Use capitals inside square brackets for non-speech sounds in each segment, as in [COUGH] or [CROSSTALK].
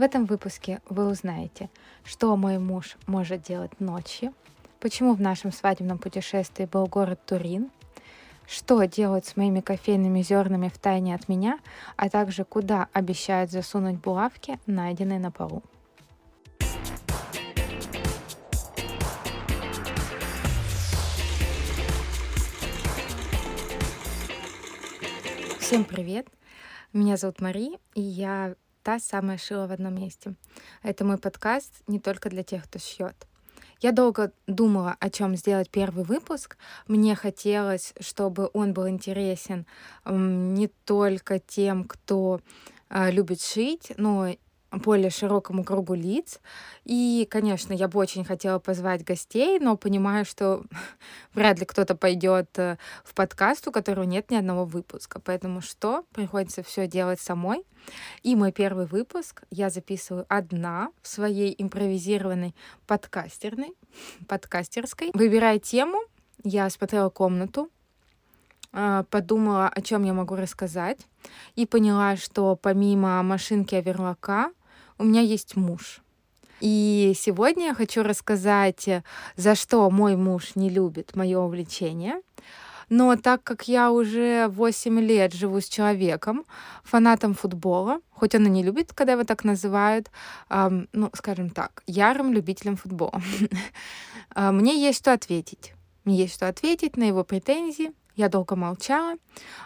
В этом выпуске вы узнаете, что мой муж может делать ночью, почему в нашем свадебном путешествии был город Турин, что делать с моими кофейными зернами в тайне от меня, а также куда обещают засунуть булавки, найденные на полу. Всем привет! Меня зовут Мари, и я та самая шила в одном месте. Это мой подкаст не только для тех, кто шьет. Я долго думала, о чем сделать первый выпуск. Мне хотелось, чтобы он был интересен не только тем, кто э, любит шить, но более широкому кругу лиц. И, конечно, я бы очень хотела позвать гостей, но понимаю, что [LAUGHS] вряд ли кто-то пойдет э, в подкаст, у которого нет ни одного выпуска. Поэтому что? Приходится все делать самой. И мой первый выпуск я записываю одна в своей импровизированной подкастерной, [LAUGHS] подкастерской. Выбирая тему, я смотрела комнату, э, подумала, о чем я могу рассказать, и поняла, что помимо машинки оверлока у меня есть муж. И сегодня я хочу рассказать, за что мой муж не любит мое увлечение. Но так как я уже 8 лет живу с человеком, фанатом футбола, хоть он и не любит, когда его так называют, эм, ну, скажем так, ярым любителем футбола, [LAUGHS] а, мне есть что ответить. Мне есть что ответить на его претензии. Я долго молчала.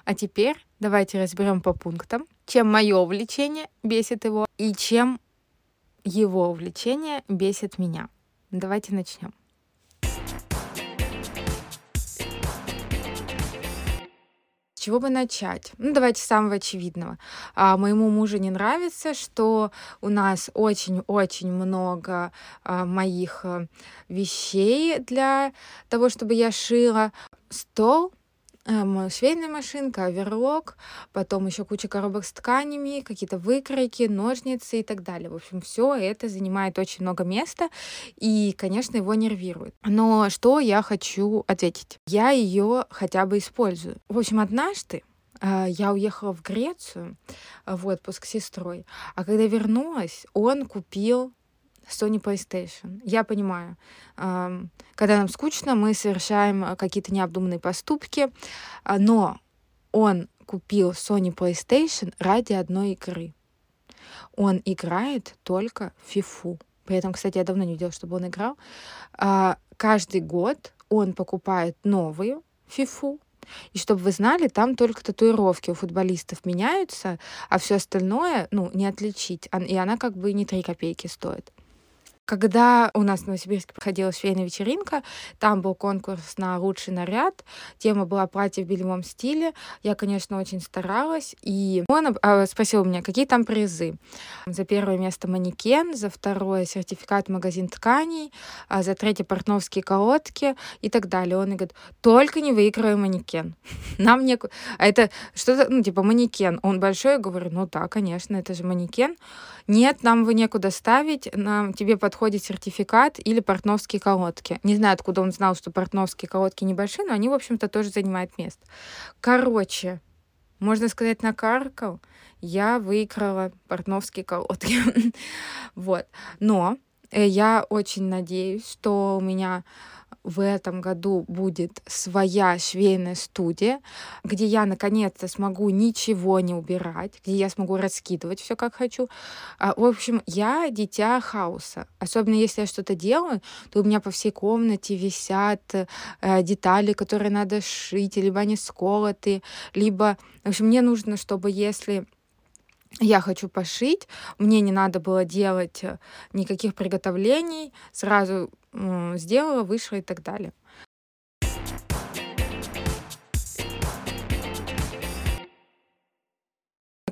А теперь давайте разберем по пунктам, чем мое увлечение бесит его и чем его увлечение бесит меня. Давайте начнем. С чего бы начать? Ну, давайте с самого очевидного. А, моему мужу не нравится, что у нас очень-очень много а, моих а, вещей для того, чтобы я шила. Стол швейная машинка, оверлок, потом еще куча коробок с тканями, какие-то выкройки, ножницы и так далее. В общем, все это занимает очень много места и, конечно, его нервирует. Но что я хочу ответить? Я ее хотя бы использую. В общем, однажды э, я уехала в Грецию в отпуск с сестрой, а когда вернулась, он купил Sony PlayStation. Я понимаю, когда нам скучно, мы совершаем э, какие-то необдуманные поступки, а, но он купил Sony PlayStation ради одной игры. Он играет только в фифу. При этом, кстати, я давно не видела, чтобы он играл. А, каждый год он покупает новую фифу, и чтобы вы знали, там только татуировки у футболистов меняются, а все остальное, ну, не отличить. И она как бы не 3 копейки стоит. Когда у нас в Новосибирске проходила швейная вечеринка, там был конкурс на лучший наряд. Тема была платье в белевом стиле. Я, конечно, очень старалась. И он а, спросил меня, какие там призы. За первое место манекен, за второе сертификат магазин тканей, а за третье портновские колодки и так далее. Он говорит, только не выигрывай манекен. [LAUGHS] Нам не... А это что-то, ну, типа манекен. Он большой, я говорю, ну да, конечно, это же манекен. Нет, нам его некуда ставить, нам тебе под подходит сертификат или портновские колодки. Не знаю, откуда он знал, что портновские колодки небольшие, но они, в общем-то, тоже занимают место. Короче, можно сказать, накаркал, я выиграла портновские колодки. [LAUGHS] вот. Но я очень надеюсь, что у меня в этом году будет своя швейная студия, где я наконец-то смогу ничего не убирать, где я смогу раскидывать все как хочу. А, в общем, я дитя хаоса. Особенно если я что-то делаю, то у меня по всей комнате висят э, детали, которые надо шить, либо они сколоты, либо... В общем, мне нужно, чтобы если я хочу пошить, мне не надо было делать э, никаких приготовлений, сразу сделала, вышла и так далее.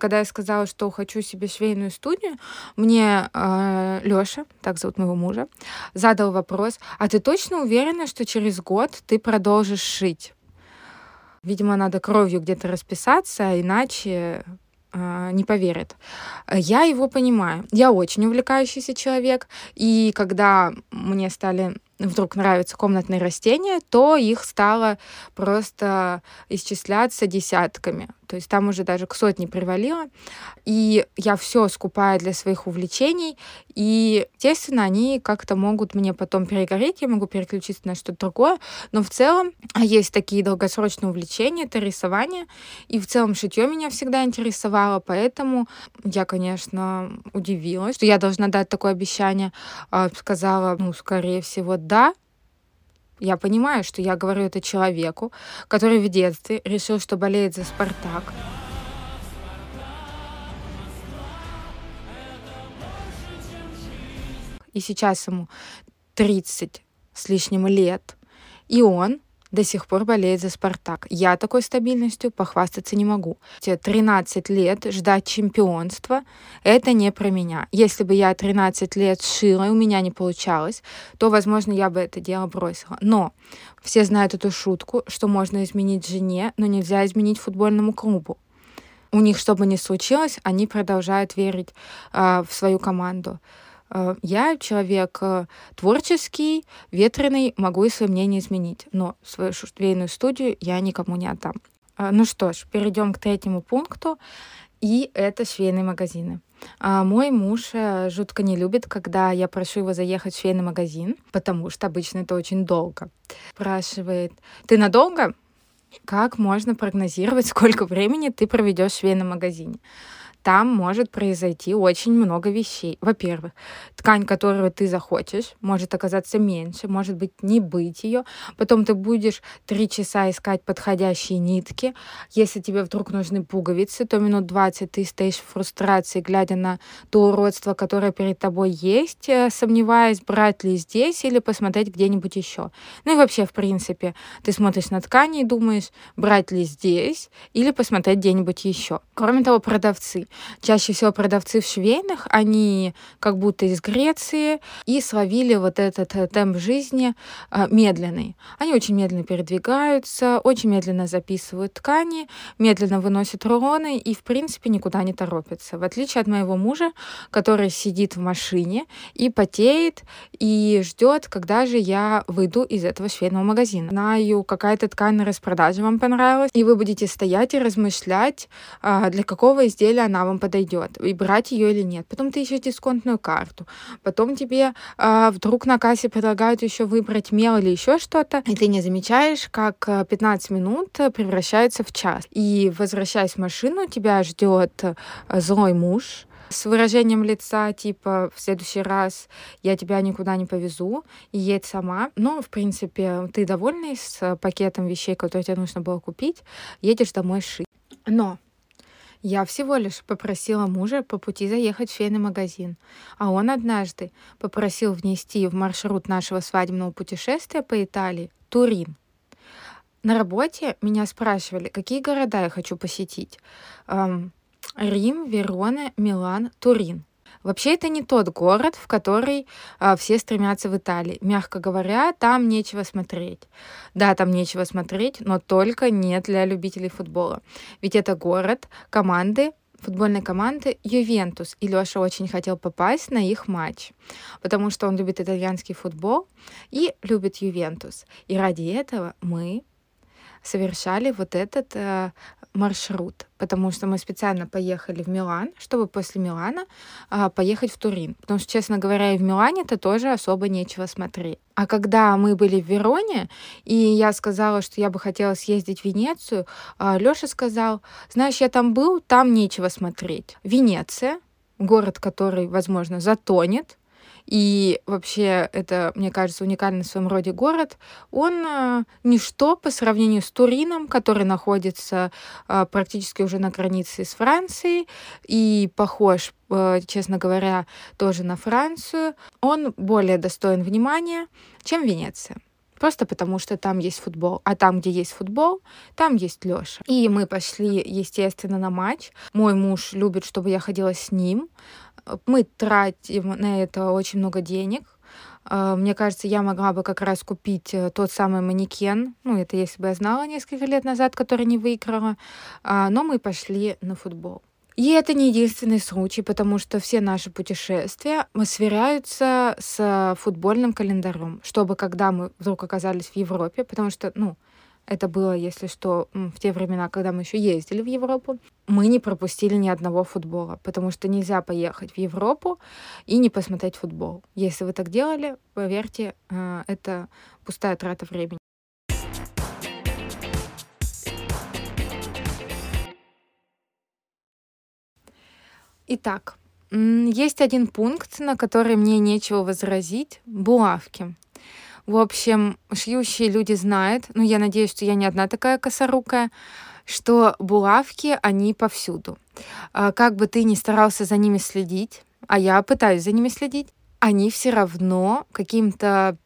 когда я сказала, что хочу себе швейную студию, мне э, Лёша, так зовут моего мужа, задал вопрос: "А ты точно уверена, что через год ты продолжишь шить?" Видимо, надо кровью где-то расписаться, иначе не поверит. Я его понимаю. Я очень увлекающийся человек, и когда мне стали вдруг нравятся комнатные растения, то их стало просто исчисляться десятками. То есть там уже даже к сотне привалило. И я все скупаю для своих увлечений. И, естественно, они как-то могут мне потом перегореть, я могу переключиться на что-то другое. Но в целом есть такие долгосрочные увлечения, это рисование. И в целом шитье меня всегда интересовало, поэтому я, конечно, удивилась, что я должна дать такое обещание. А, сказала, ну, скорее всего, да, я понимаю, что я говорю это человеку, который в детстве решил, что болеет за «Спартак». И сейчас ему 30 с лишним лет. И он до сих пор болеет за «Спартак». Я такой стабильностью похвастаться не могу. 13 лет ждать чемпионства — это не про меня. Если бы я 13 лет шила, и у меня не получалось, то, возможно, я бы это дело бросила. Но все знают эту шутку, что можно изменить жене, но нельзя изменить футбольному клубу у них что бы ни случилось, они продолжают верить э, в свою команду. Э, я человек э, творческий, ветреный, могу и свое мнение изменить, но свою швейную студию я никому не отдам. Э, ну что ж, перейдем к третьему пункту, и это швейные магазины. Мой муж жутко не любит, когда я прошу его заехать в швейный магазин, потому что обычно это очень долго. Спрашивает, ты надолго? Как можно прогнозировать, сколько времени ты проведешь в швейном магазине? Там может произойти очень много вещей. Во-первых, ткань, которую ты захочешь, может оказаться меньше, может быть, не быть ее. Потом ты будешь три часа искать подходящие нитки. Если тебе вдруг нужны пуговицы, то минут 20 ты стоишь в фрустрации, глядя на то уродство, которое перед тобой есть, э, сомневаясь, брать ли здесь или посмотреть где-нибудь еще. Ну и вообще, в принципе, ты смотришь на ткани и думаешь, брать ли здесь или посмотреть где-нибудь еще. Кроме того, продавцы. Чаще всего продавцы в швейных, они как будто из Греции и словили вот этот э, темп жизни э, медленный. Они очень медленно передвигаются, очень медленно записывают ткани, медленно выносят рулоны и, в принципе, никуда не торопятся. В отличие от моего мужа, который сидит в машине и потеет, и ждет, когда же я выйду из этого швейного магазина. Знаю, какая-то ткань на распродаже вам понравилась, и вы будете стоять и размышлять, а, для какого изделия она вам подойдет, и брать ее или нет. Потом ты ищешь дисконтную карту. Потом тебе э, вдруг на кассе предлагают еще выбрать мел или еще что-то, и ты не замечаешь, как 15 а, минут превращается в час. И возвращаясь в машину, тебя ждет злой муж, с выражением лица, типа, в следующий раз я тебя никуда не повезу, и едь сама. Но, в принципе, ты довольный с пакетом вещей, которые тебе нужно было купить, едешь домой шить. Но я всего лишь попросила мужа по пути заехать в швейный магазин, а он однажды попросил внести в маршрут нашего свадебного путешествия по Италии Турин. На работе меня спрашивали, какие города я хочу посетить. Эм, Рим, Верона, Милан, Турин. Вообще это не тот город, в который а, все стремятся в Италии. Мягко говоря, там нечего смотреть. Да, там нечего смотреть, но только не для любителей футбола. Ведь это город команды футбольной команды Ювентус. И Леша очень хотел попасть на их матч, потому что он любит итальянский футбол и любит Ювентус. И ради этого мы совершали вот этот э, маршрут, потому что мы специально поехали в Милан, чтобы после Милана э, поехать в Турин. Потому что, честно говоря, и в Милане-то тоже особо нечего смотреть. А когда мы были в Вероне, и я сказала, что я бы хотела съездить в Венецию, э, Лёша сказал, знаешь, я там был, там нечего смотреть. Венеция, город, который, возможно, затонет, и вообще это, мне кажется, уникальный в своем роде город. Он э, ничто по сравнению с Турином, который находится э, практически уже на границе с Францией и похож, э, честно говоря, тоже на Францию. Он более достоин внимания, чем Венеция. Просто потому, что там есть футбол. А там, где есть футбол, там есть Лёша. И мы пошли, естественно, на матч. Мой муж любит, чтобы я ходила с ним. Мы тратим на это очень много денег. А, мне кажется, я могла бы как раз купить э, тот самый манекен. Ну, это если бы я знала несколько лет назад, который не выиграла. А, но мы пошли на футбол. И это не единственный случай, потому что все наши путешествия сверяются с футбольным календарем, чтобы когда мы вдруг оказались в Европе, потому что, ну, это было, если что, в те времена, когда мы еще ездили в Европу, мы не пропустили ни одного футбола, потому что нельзя поехать в Европу и не посмотреть футбол. Если вы так делали, поверьте, э, это пустая трата времени. Итак, есть один пункт, на который мне нечего возразить. Булавки. В общем, шьющие люди знают, ну, я надеюсь, что я не одна такая косорукая, что булавки, они повсюду. А, как бы ты ни старался за ними следить, а я пытаюсь за ними следить, они все равно каким-то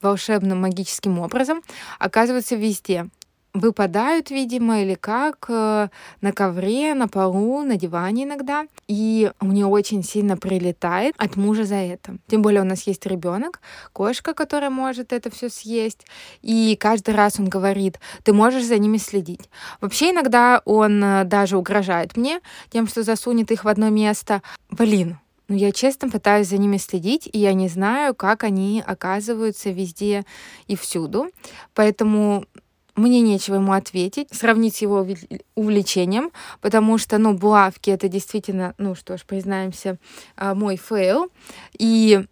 волшебным магическим образом оказываются везде выпадают, видимо, или как, э, на ковре, на полу, на диване иногда. И мне очень сильно прилетает от мужа за это. Тем более у нас есть ребенок, кошка, которая может это все съесть. И каждый раз он говорит, ты можешь за ними следить. Вообще иногда он э, даже угрожает мне тем, что засунет их в одно место. Блин, ну, я честно пытаюсь за ними следить, и я не знаю, как они оказываются везде и всюду. Поэтому мне нечего ему ответить, сравнить с его увлечением, потому что, ну, булавки — это действительно, ну что ж, признаемся, а, мой фейл. И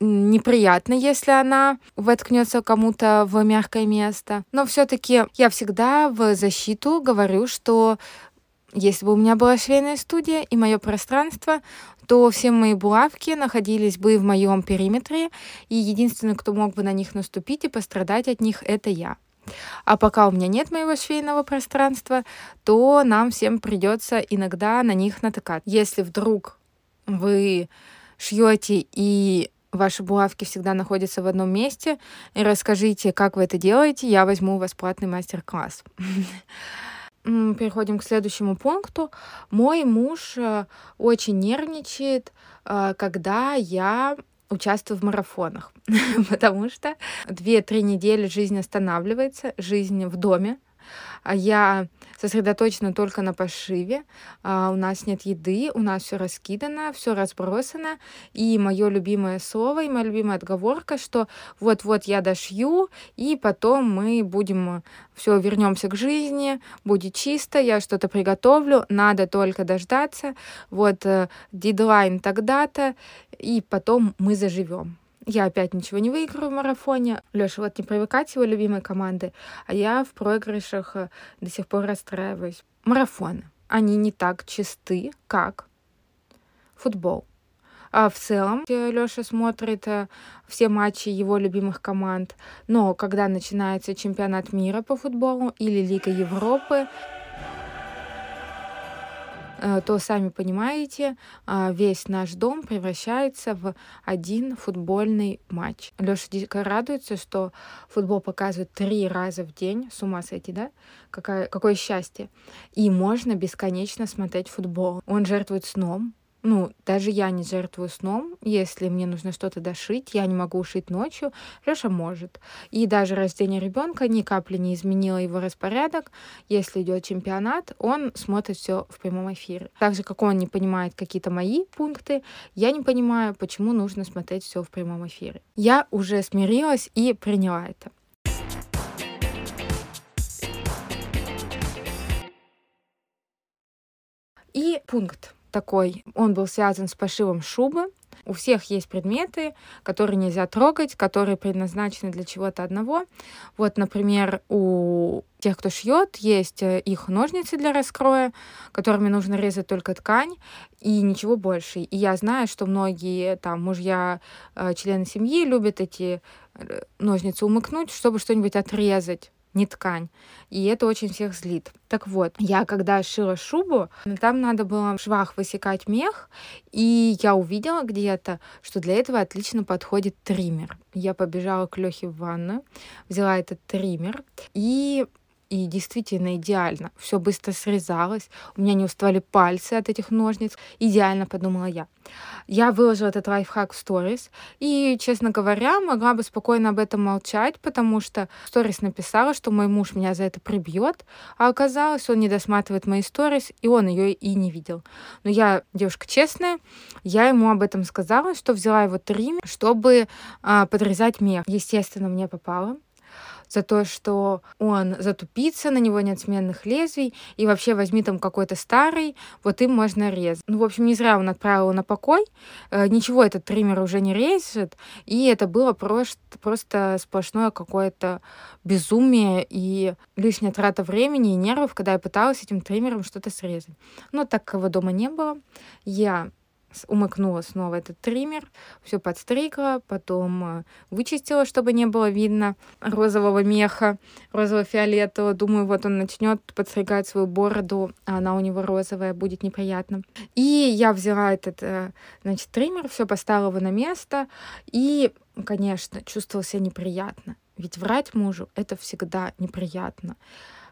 неприятно, если она воткнется кому-то в мягкое место. Но все-таки я всегда в защиту говорю, что если бы у меня была швейная студия и мое пространство, то все мои булавки находились бы в моем периметре, и единственный, кто мог бы на них наступить и пострадать от них, это я. А пока у меня нет моего швейного пространства, то нам всем придется иногда на них натыкать. Если вдруг вы шьете и ваши булавки всегда находятся в одном месте, и расскажите, как вы это делаете, я возьму у вас платный мастер-класс. [LAUGHS] Переходим к следующему пункту. Мой муж э, очень нервничает, э, когда я участвую в марафонах, [LAUGHS] потому что две-три недели жизнь останавливается, жизнь в доме, я сосредоточена только на пошиве. А, у нас нет еды, у нас все раскидано, все разбросано. И мое любимое слово и моя любимая отговорка, что вот-вот я дошью, и потом мы будем все вернемся к жизни, будет чисто, я что-то приготовлю, надо только дождаться. Вот э, дедлайн тогда-то, и потом мы заживем. Я опять ничего не выиграю в марафоне. Леша вот не привыкать его любимой команды, а я в проигрышах э, до сих пор расстраиваюсь. Марафоны. Они не так чисты, как футбол. А в целом Леша смотрит э, все матчи его любимых команд. Но когда начинается чемпионат мира по футболу или Лига Европы, то сами понимаете, а, весь наш дом превращается в один футбольный матч. Леша дико радуется, что футбол показывают три раза в день. С ума сойти, да? Какое, какое счастье. И можно бесконечно смотреть футбол. Он жертвует сном, ну, даже я не жертвую сном, если мне нужно что-то дошить, я не могу ушить ночью, Леша может. И даже рождение ребенка ни капли не изменило его распорядок. Если идет чемпионат, он смотрит все в прямом эфире. Так же, как он не понимает какие-то мои пункты, я не понимаю, почему нужно смотреть все в прямом эфире. Я уже смирилась и приняла это. И пункт такой, он был связан с пошивом шубы. У всех есть предметы, которые нельзя трогать, которые предназначены для чего-то одного. Вот, например, у тех, кто шьет, есть э, их ножницы для раскроя, которыми нужно резать только ткань и ничего больше. И я знаю, что многие там мужья, э, члены семьи любят эти э, ножницы умыкнуть, чтобы что-нибудь отрезать не ткань. И это очень всех злит. Так вот, я когда шила шубу, там надо было в швах высекать мех, и я увидела где-то, что для этого отлично подходит триммер. Я побежала к Лехе в ванную, взяла этот триммер и и действительно идеально. Все быстро срезалось, у меня не уставали пальцы от этих ножниц. Идеально, подумала я. Я выложила этот лайфхак в сторис, и, честно говоря, могла бы спокойно об этом молчать, потому что сторис написала, что мой муж меня за это прибьет, а оказалось, он не досматривает мои сторис, и он ее и не видел. Но я девушка честная, я ему об этом сказала, что взяла его трим, чтобы а, подрезать мех. Естественно, мне попало за то, что он затупится, на него нет сменных лезвий, и вообще возьми там какой-то старый, вот им можно резать. Ну, в общем, не зря он отправил на покой, э, ничего этот триммер уже не режет, и это было просто, просто сплошное какое-то безумие и лишняя трата времени и нервов, когда я пыталась этим триммером что-то срезать. Но так как его дома не было, я умыкнула снова этот триммер, все подстригла, потом э, вычистила, чтобы не было видно розового меха, розово-фиолетового. Думаю, вот он начнет подстригать свою бороду, а она у него розовая, будет неприятно. И я взяла этот, э, значит, триммер, все поставила его на место, и, конечно, чувствовала себя неприятно. Ведь врать мужу — это всегда неприятно.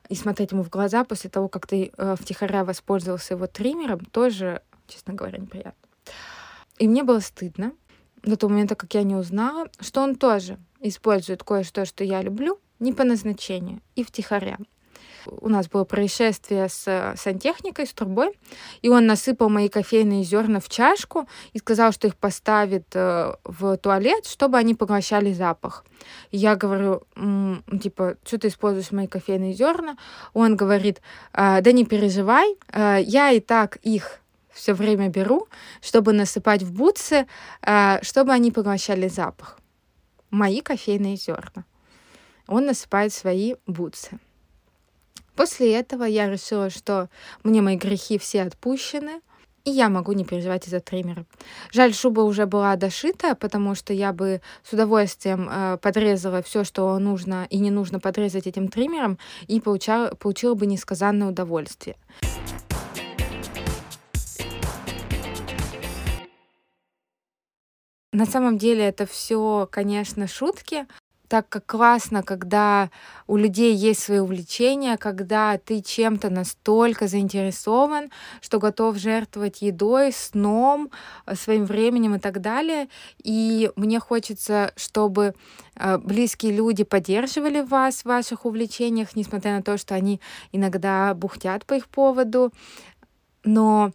И смотреть ему в глаза после того, как ты э, втихаря воспользовался его триммером, тоже, честно говоря, неприятно. И мне было стыдно до того момента, как я не узнала, что он тоже использует кое-что, что я люблю, не по назначению и втихаря. У нас было происшествие с сантехникой, с трубой, и он насыпал мои кофейные зерна в чашку и сказал, что их поставит э, в туалет, чтобы они поглощали запах. Я говорю, типа, что ты используешь мои кофейные зерна? Он говорит, «А, да не переживай, э, я и так их все время беру, чтобы насыпать в бутсы, э, чтобы они поглощали запах. Мои кофейные зерна. Он насыпает свои бутсы. После этого я решила, что мне мои грехи все отпущены, и я могу не переживать из-за триммера. Жаль, шуба уже была дошита, потому что я бы с удовольствием э, подрезала все, что нужно и не нужно подрезать этим триммером, и получала, получила бы несказанное удовольствие. На самом деле это все, конечно, шутки, так как классно, когда у людей есть свои увлечения, когда ты чем-то настолько заинтересован, что готов жертвовать едой, сном, э, своим временем и так далее. И мне хочется, чтобы э, близкие люди поддерживали вас в ваших увлечениях, несмотря на то, что они иногда бухтят по их поводу. Но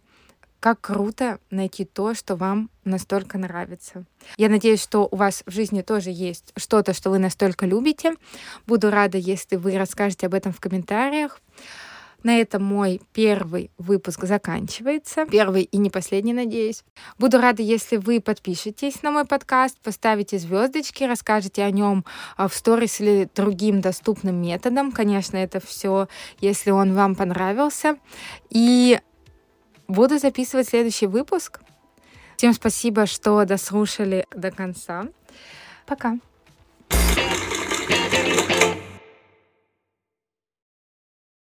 как круто найти то, что вам настолько нравится. Я надеюсь, что у вас в жизни тоже есть что-то, что вы настолько любите. Буду рада, если вы расскажете об этом в комментариях. На этом мой первый выпуск заканчивается. Первый и не последний, надеюсь. Буду рада, если вы подпишетесь на мой подкаст, поставите звездочки, расскажете о нем а, в сторис или другим доступным методом. Конечно, это все, если он вам понравился. И Буду записывать следующий выпуск. Всем спасибо, что дослушали до конца. Пока.